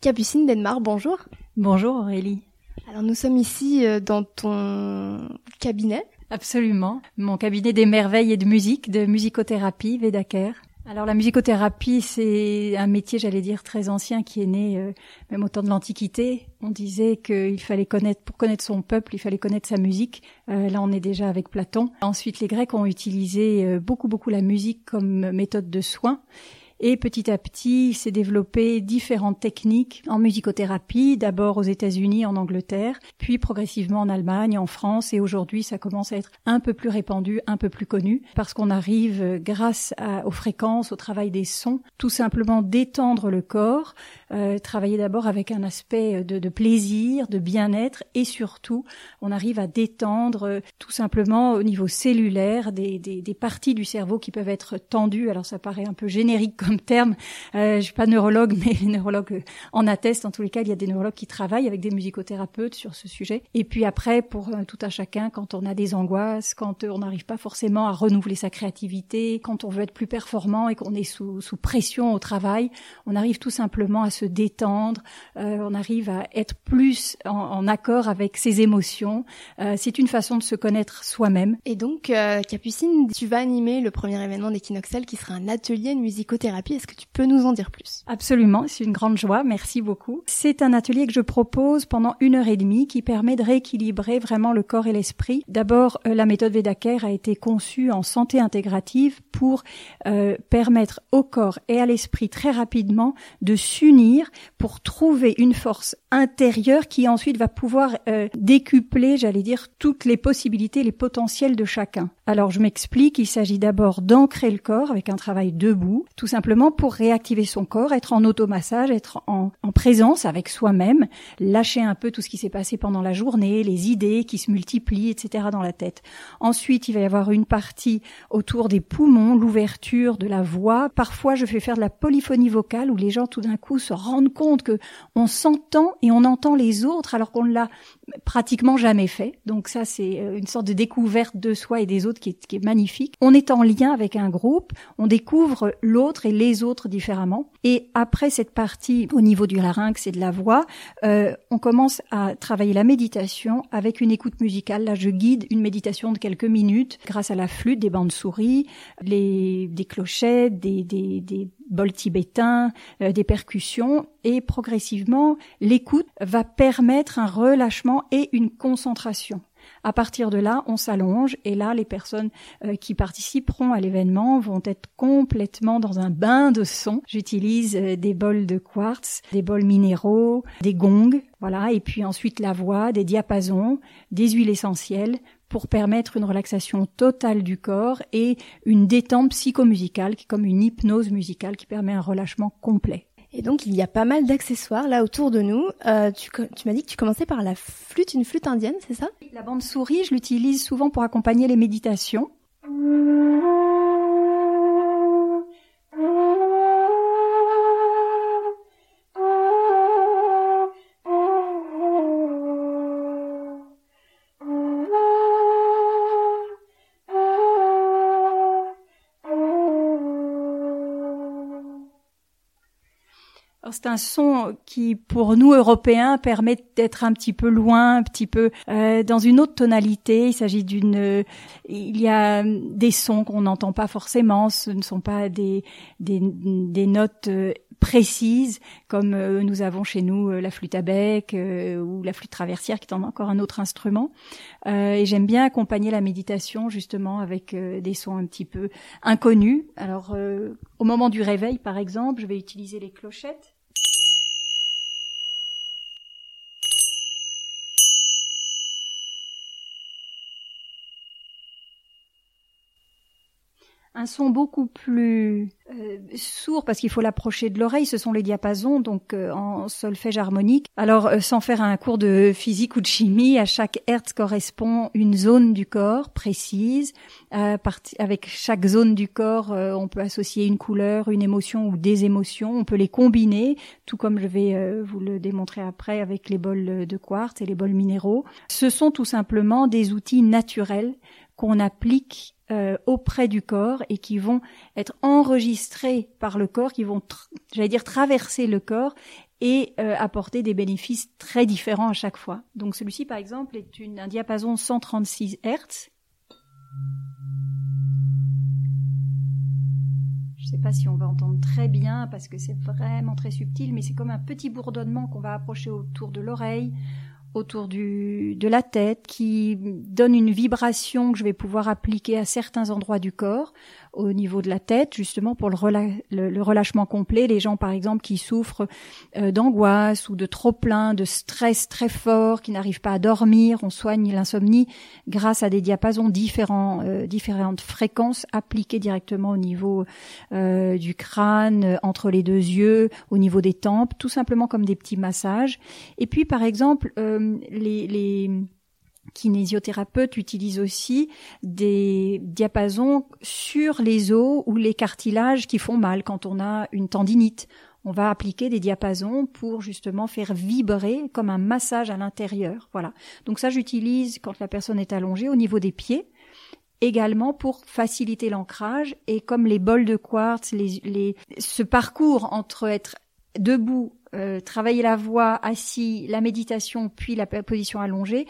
Capucine Denmark, bonjour. Bonjour Aurélie. Alors nous sommes ici euh, dans ton cabinet. Absolument. Mon cabinet des merveilles et de musique, de musicothérapie, Vedaker. Alors la musicothérapie, c'est un métier, j'allais dire, très ancien qui est né euh, même au temps de l'Antiquité. On disait qu'il fallait connaître, pour connaître son peuple, il fallait connaître sa musique. Euh, là, on est déjà avec Platon. Ensuite, les Grecs ont utilisé beaucoup, beaucoup la musique comme méthode de soin. Et petit à petit, il s'est développé différentes techniques en musicothérapie, d'abord aux États-Unis, en Angleterre, puis progressivement en Allemagne, en France, et aujourd'hui, ça commence à être un peu plus répandu, un peu plus connu, parce qu'on arrive, euh, grâce aux fréquences, au travail des sons, tout simplement détendre le corps, euh, travailler d'abord avec un aspect de, de plaisir, de bien-être, et surtout, on arrive à détendre euh, tout simplement au niveau cellulaire des, des, des parties du cerveau qui peuvent être tendues. Alors ça paraît un peu générique comme terme. Euh, je suis pas neurologue, mais les neurologues en attestent. En tous les cas, il y a des neurologues qui travaillent avec des musicothérapeutes sur ce sujet. Et puis après, pour euh, tout un chacun, quand on a des angoisses, quand euh, on n'arrive pas forcément à renouveler sa créativité, quand on veut être plus performant et qu'on est sous, sous pression au travail, on arrive tout simplement à détendre, euh, on arrive à être plus en, en accord avec ses émotions. Euh, c'est une façon de se connaître soi-même. Et donc, euh, Capucine, tu vas animer le premier événement d'Equinoxel qui sera un atelier de musicothérapie est-ce que tu peux nous en dire plus? Absolument, c'est une grande joie. Merci beaucoup. C'est un atelier que je propose pendant une heure et demie qui permet de rééquilibrer vraiment le corps et l'esprit. D'abord, euh, la méthode Vedacare a été conçue en santé intégrative pour euh, permettre au corps et à l'esprit très rapidement de s'unir pour trouver une force intérieure qui ensuite va pouvoir euh, décupler, j'allais dire, toutes les possibilités, les potentiels de chacun. Alors je m'explique, il s'agit d'abord d'ancrer le corps avec un travail debout, tout simplement pour réactiver son corps, être en automassage, être en, en présence avec soi-même, lâcher un peu tout ce qui s'est passé pendant la journée, les idées qui se multiplient, etc. dans la tête. Ensuite, il va y avoir une partie autour des poumons, l'ouverture de la voix. Parfois, je fais faire de la polyphonie vocale où les gens tout d'un coup se rendent compte que on s'entend et on entend les autres alors qu'on ne l'a pratiquement jamais fait. Donc ça, c'est euh, une sorte de découverte de soi et des autres qui est, magnifique. On est en lien avec un groupe, on découvre l'autre et les autres différemment. Et après cette partie au niveau du larynx et de la voix, euh, on commence à travailler la méditation avec une écoute musicale. Là, je guide une méditation de quelques minutes grâce à la flûte, des bandes souris, des clochettes, des, des, des bols tibétains, euh, des percussions, et progressivement, l'écoute va permettre un relâchement et une concentration. À partir de là, on s'allonge et là, les personnes euh, qui participeront à l'événement vont être complètement dans un bain de son. J'utilise euh, des bols de quartz, des bols minéraux, des gongs, voilà, et puis ensuite la voix, des diapasons, des huiles essentielles pour permettre une relaxation totale du corps et une détente psychomusicale qui est comme une hypnose musicale qui permet un relâchement complet. Et donc il y a pas mal d'accessoires là autour de nous. Euh, tu, tu m'as dit que tu commençais par la flûte, une flûte indienne, c'est ça? La bande souris, je l'utilise souvent pour accompagner les méditations. C'est un son qui, pour nous Européens, permet d'être un petit peu loin, un petit peu euh, dans une autre tonalité. Il s'agit d'une, euh, il y a des sons qu'on n'entend pas forcément. Ce ne sont pas des des, des notes euh, précises comme euh, nous avons chez nous la flûte à bec ou la flûte traversière, qui est encore un autre instrument. et j'aime bien accompagner la méditation justement avec des sons un petit peu inconnus. Alors, au moment du réveil, par exemple, je vais utiliser les clochettes. Un son beaucoup plus euh, sourd parce qu'il faut l'approcher de l'oreille. Ce sont les diapasons, donc euh, en solfège harmonique. Alors, euh, sans faire un cours de physique ou de chimie, à chaque hertz correspond une zone du corps précise. avec chaque zone du corps, on peut associer une couleur, une émotion ou des émotions. On peut les combiner, tout comme je vais vous le démontrer après avec les bols de quartz et les bols minéraux. Ce sont tout simplement des outils naturels qu'on applique euh, auprès du corps et qui vont être enregistrés par le corps, qui vont, j'allais dire, traverser le corps et euh, apporter des bénéfices très différents à chaque fois. Donc celui-ci, par exemple, est une, un diapason 136 Hz. Je ne sais pas si on va entendre très bien parce que c'est vraiment très subtil, mais c'est comme un petit bourdonnement qu'on va approcher autour de l'oreille, autour du, de la tête, qui donne une vibration que je vais pouvoir appliquer à certains endroits du corps au niveau de la tête, justement pour le, relâchement complet. Les gens, par exemple, qui souffrent euh, d'angoisse ou de trop plein, de stress très fort, qui n'arrivent pas à dormir, on soigne l'insomnie grâce à des diapasons différents, euh, différentes fréquences appliquées directement au niveau euh, du crâne, entre les deux yeux, au niveau des tempes, tout simplement comme des petits massages. Et puis, par exemple, les, les kinésiothérapeutes utilisent aussi des diapasons sur les os ou les cartilages qui font mal quand on a une tendinite. On va appliquer des diapasons pour justement faire vibrer comme un massage à l'intérieur. Voilà. Donc ça, j'utilise quand la personne est allongée au niveau des pieds également pour faciliter l'ancrage et comme les bols de quartz, ce parcours entre être debout, euh, travailler la voix, assis, la méditation, puis la position allongée,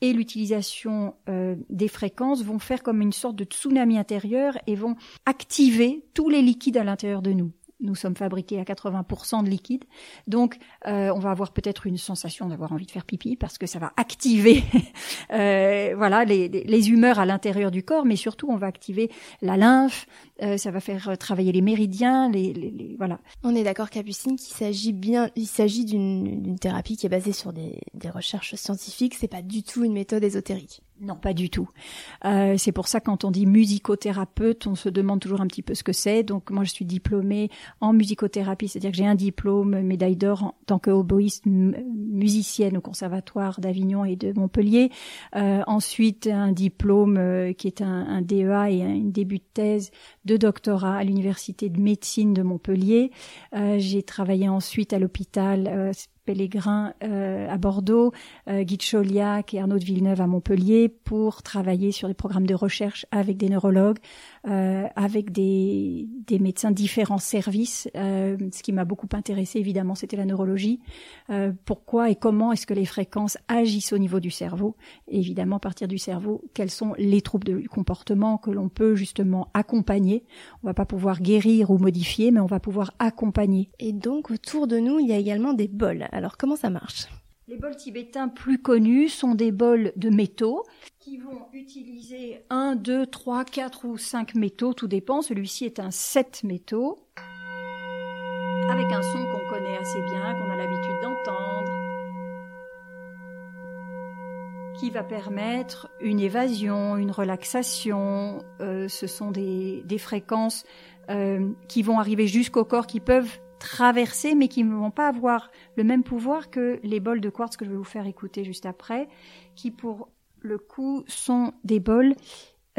et l'utilisation euh, des fréquences vont faire comme une sorte de tsunami intérieur et vont activer tous les liquides à l'intérieur de nous nous sommes fabriqués à 80% de liquide. Donc, euh, on va avoir peut-être une sensation d'avoir envie de faire pipi parce que ça va activer, euh, voilà, les, les, humeurs à l'intérieur du corps, mais surtout, on va activer la lymphe. Euh, ça va faire travailler les méridiens, les, les voilà. On est d'accord, Capucine, qu'il s'agit bien, il s'agit d'une thérapie qui est basée sur des, des recherches scientifiques. C'est pas du tout une méthode ésotérique. Non, pas du tout. Euh, c'est pour ça quand on dit musicothérapeute, on se demande toujours un petit peu ce que c'est. Donc moi, je suis diplômée en musicothérapie, c'est-à-dire que j'ai un diplôme médaille d'or en tant que musicienne au conservatoire d'Avignon et de Montpellier. Euh, ensuite, un diplôme euh, qui est un, un, DEA et un, début de thèse de doctorat à l'université de médecine de Montpellier. J'ai travaillé ensuite à l'hôpital Pellegrin euh, à Bordeaux, euh, Guy Choliac et Arnaud de Villeneuve à Montpellier pour travailler sur des programmes de recherche avec des neurologues, euh, avec des, médecins différents services. Euh, ce qui m'a beaucoup intéressé, évidemment, c'était la neurologie. Euh, pourquoi et comment est-ce que les fréquences agissent au niveau du cerveau et Évidemment, à partir du cerveau, quels sont les troubles du comportement que l'on peut justement accompagner. On va pas pouvoir guérir ou modifier, mais on va pouvoir accompagner. Et donc, autour de nous, il y a également des bols. Alors, comment ça marche? Les bols tibétains plus connus sont des bols de métaux qui vont utiliser 1, 2, 3, 4 ou 5 métaux, tout dépend. Celui-ci est un 7 métaux avec un son qu'on connaît assez bien, qu'on a l'habitude d'entendre, qui va permettre une évasion, une relaxation. Euh, ce sont des, fréquences euh, qui vont arriver jusqu'au corps, qui peuvent traverser, mais qui ne vont pas avoir le même pouvoir que les bols de quartz que je vais vous faire écouter juste après, qui pour le coup sont des bols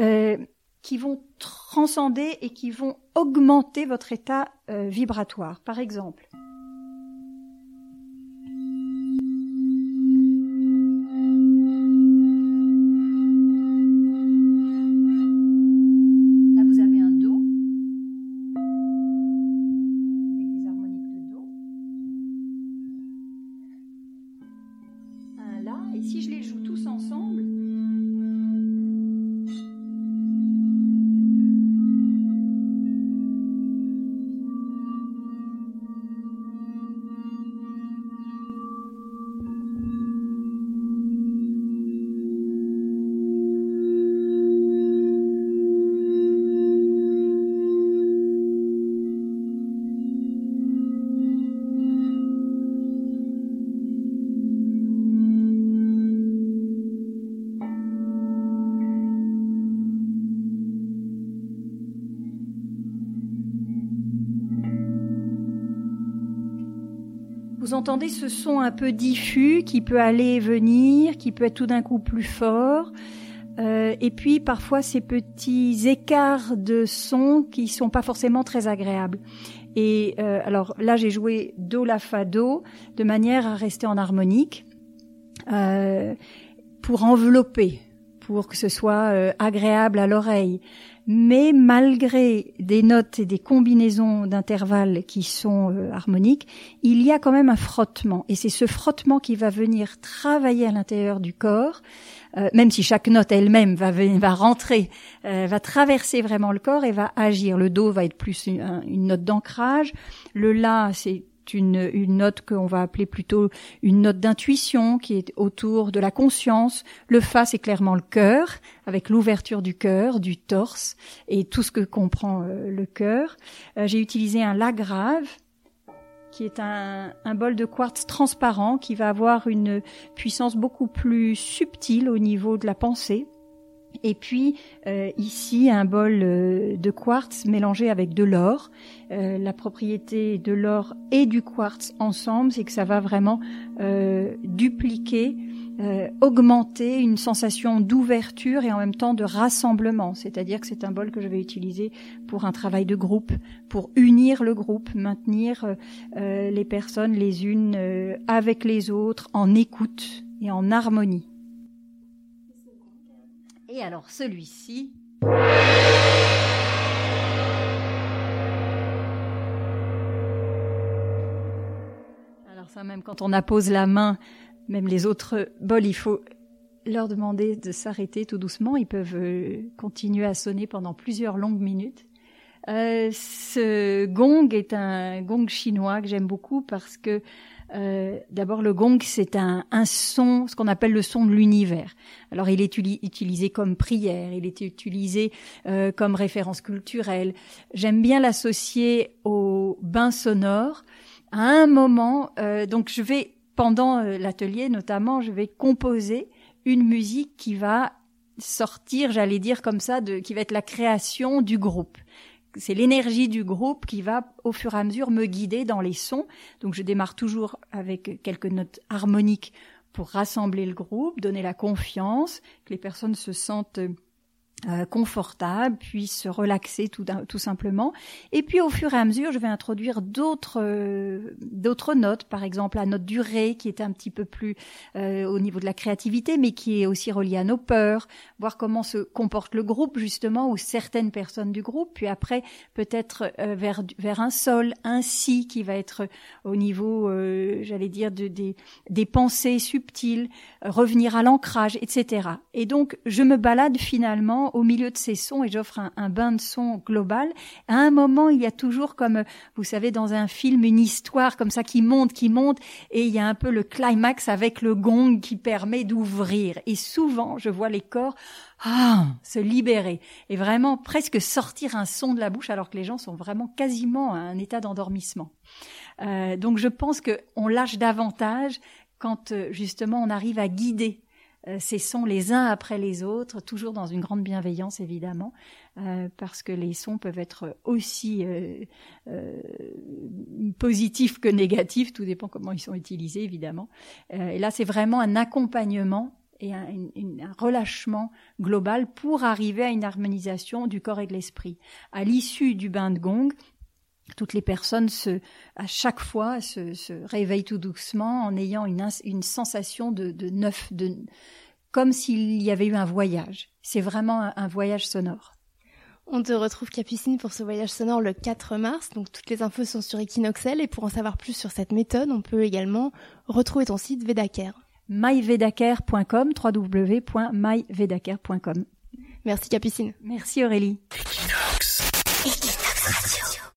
euh, qui vont transcender et qui vont augmenter votre état euh, vibratoire. Par exemple, Vous entendez ce son un peu diffus qui peut aller et venir, qui peut être tout d'un coup plus fort. Euh, et puis parfois ces petits écarts de son qui sont pas forcément très agréables. Et euh, alors là j'ai joué do la fa do de manière à rester en harmonique euh, pour envelopper, pour que ce soit agréable à l'oreille. Mais malgré des notes et des combinaisons d'intervalles qui sont euh, harmoniques, il y a quand même un frottement. Et c'est ce frottement qui va venir travailler à l'intérieur du corps, euh, même si chaque note elle-même va, va rentrer, euh, va traverser vraiment le corps et va agir. Le do va être plus une note d'ancrage, le la c'est une, une note qu'on va appeler plutôt une note d'intuition qui est autour de la conscience. Le fa, c'est clairement le cœur, avec l'ouverture du cœur, du torse et tout ce que comprend euh, le cœur. Euh, j'ai utilisé un la grave qui est un, un, bol de quartz transparent qui va avoir une puissance beaucoup plus subtile au niveau de la pensée. Et puis euh, ici un bol euh, de quartz mélangé avec de l'or. Euh, la propriété de l'or et du quartz ensemble, c'est que ça va vraiment dupliquer, augmenter une sensation d'ouverture et en même temps de rassemblement. C'est-à-dire que c'est un bol que je vais utiliser pour un travail de groupe, pour unir le groupe, maintenir les personnes les unes avec les autres en écoute et en harmonie. Et alors celui-ci. Alors ça même quand on appose la main, même les autres bols, il faut leur demander de s'arrêter tout doucement. Ils peuvent euh, continuer à sonner pendant plusieurs longues minutes. Euh, ce gong est un gong chinois que j'aime beaucoup parce que euh, d'abord, le gong, c'est un, un, son, ce qu'on appelle le son de l'univers. Alors, il est utilisé comme prière, il est utilisé euh, comme référence culturelle. J'aime bien l'associer au bain sonore. À un moment, euh, donc je vais, pendant l'atelier notamment, je vais composer une musique qui va sortir, j'allais dire comme ça, de, qui va être la création du groupe c'est l'énergie du groupe qui va au fur et à mesure me guider dans les sons. Donc je démarre toujours avec quelques notes harmoniques pour rassembler le groupe, donner la confiance, que les personnes se sentent euh, confortable, puisse se relaxer tout, tout simplement. Et puis au fur et à mesure, je vais introduire d'autres euh, d'autres notes, par exemple la note du ré qui est un petit peu plus euh, au niveau de la créativité, mais qui est aussi reliée à nos peurs, voir comment se comporte le groupe justement ou certaines personnes du groupe. Puis après peut-être vers vers un sol, un si qui va être au niveau, j'allais dire de, des des pensées subtiles, revenir à l'ancrage, etc. Et donc je me balade finalement au milieu de ces sons et j'offre un, bain de son global. À un moment, il y a toujours comme, vous savez, dans un film, une histoire comme ça qui monte, qui monte, et il y a un peu le climax avec le gong qui permet d'ouvrir. Et souvent, je vois les corps ah, se libérer et vraiment presque sortir un son de la bouche alors que les gens sont vraiment quasiment à un état d'endormissement. Euh, donc je pense qu'on lâche davantage quand euh, justement on arrive à guider euh, ces sons les uns après les autres, toujours dans une grande bienveillance évidemment, euh, parce que les sons peuvent être aussi euh, positifs que négatifs, tout dépend comment ils sont utilisés évidemment. et là, c'est vraiment un accompagnement et un, relâchement global pour arriver à une harmonisation du corps et de l'esprit. À l'issue du bain de gong, toutes les personnes se, à chaque fois se, se réveillent tout doucement en ayant une, une sensation de, de neuf, de, comme s'il y avait eu un voyage. C'est vraiment un, voyage sonore. On te retrouve Capucine pour ce voyage sonore le 4 mars. Donc toutes les infos sont sur Equinoxel et pour en savoir plus sur cette méthode, on peut également retrouver ton site Vedacare. myvedacare.com www.myvedacare.com. Merci Capucine. Merci Aurélie. Equinox.